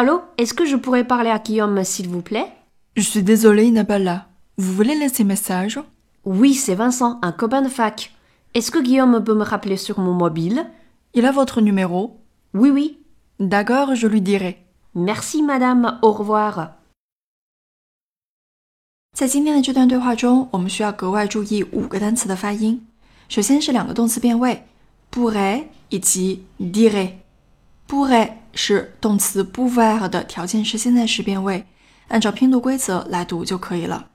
Allô, est-ce que je pourrais parler à Guillaume, s'il vous plaît Je suis désolée, il n'est pas là. Vous voulez laisser message Oui, c'est Vincent, un copain de fac. Est-ce que Guillaume peut me rappeler sur mon mobile Il a votre numéro Oui, oui. D'accord, je lui dirai. Merci, madame. Au revoir. 在今天的这段对话中，我们需要格外注意五个单词的发音。首先是两个动词变位，pourrait 以及 dirait。 Pour 是动词 pour 的条件式现在时变位，按照拼读规则来读就可以了。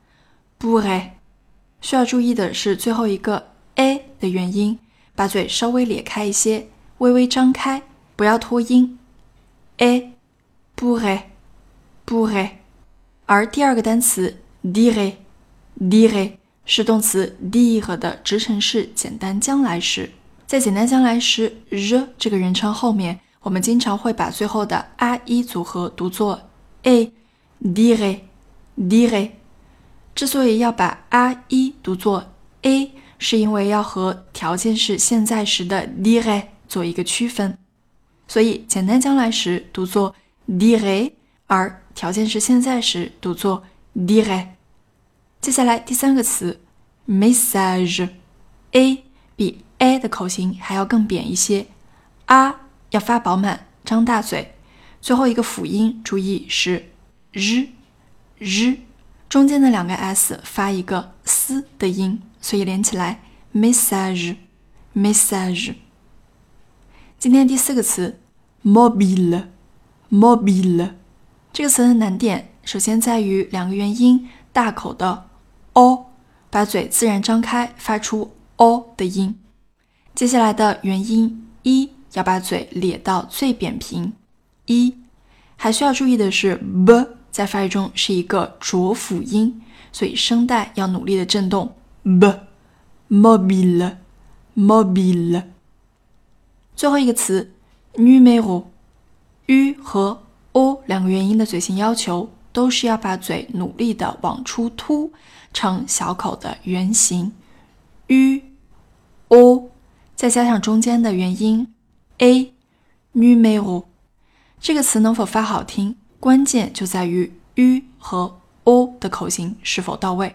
pour 需要注意的是最后一个 a 的元音，把嘴稍微咧开一些，微微张开，不要拖音。a pour pour 而第二个单词。dire，dire 是动词 dire 的直陈式简单将来时，在简单将来时 the 这个人称后面，我们经常会把最后的 a e 组合读作 a，dire，dire。之所以要把 a e 读作 a，是因为要和条件式现在时的 dire 做一个区分，所以简单将来时读作 dire，而条件式现在时读作 dire。接下来第三个词，message，a 比 a 的口型还要更扁一些，a 要发饱满，张大嘴。最后一个辅音注意是 r，r，中间的两个 s 发一个 s 的音，所以连起来 message，message。今天第四个词，mobile，mobile，这个词的难点首先在于两个元音大口的。o，把嘴自然张开，发出 o 的音。接下来的元音 e 要把嘴咧到最扁平。一，还需要注意的是，b 在发音中是一个浊辅音，所以声带要努力的震动。b，mobile，mobile。最后一个词 numero u 和 o 两个元音的嘴型要求都是要把嘴努力的往出凸。成小口的圆形，u o，再加上中间的元音 a，numéro，这个词能否发好听，关键就在于 u 和 o 的口型是否到位。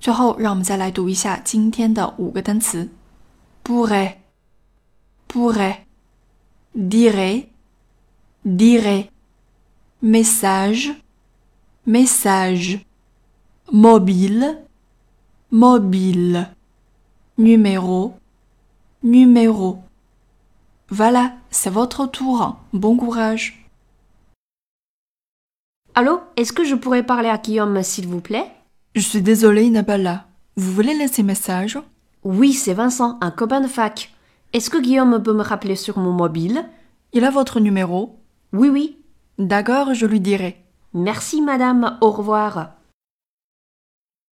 最后，让我们再来读一下今天的五个单词：pourrait，pourrait，dirait，dirait，message，message。mobile, mobile, numéro, numéro. Voilà, c'est votre tour. Bon courage. Allô, est-ce que je pourrais parler à Guillaume, s'il vous plaît? Je suis désolée, il n'est pas là. Vous voulez laisser message? Oui, c'est Vincent, un copain de fac. Est-ce que Guillaume peut me rappeler sur mon mobile? Il a votre numéro? Oui, oui. D'accord, je lui dirai. Merci, madame. Au revoir.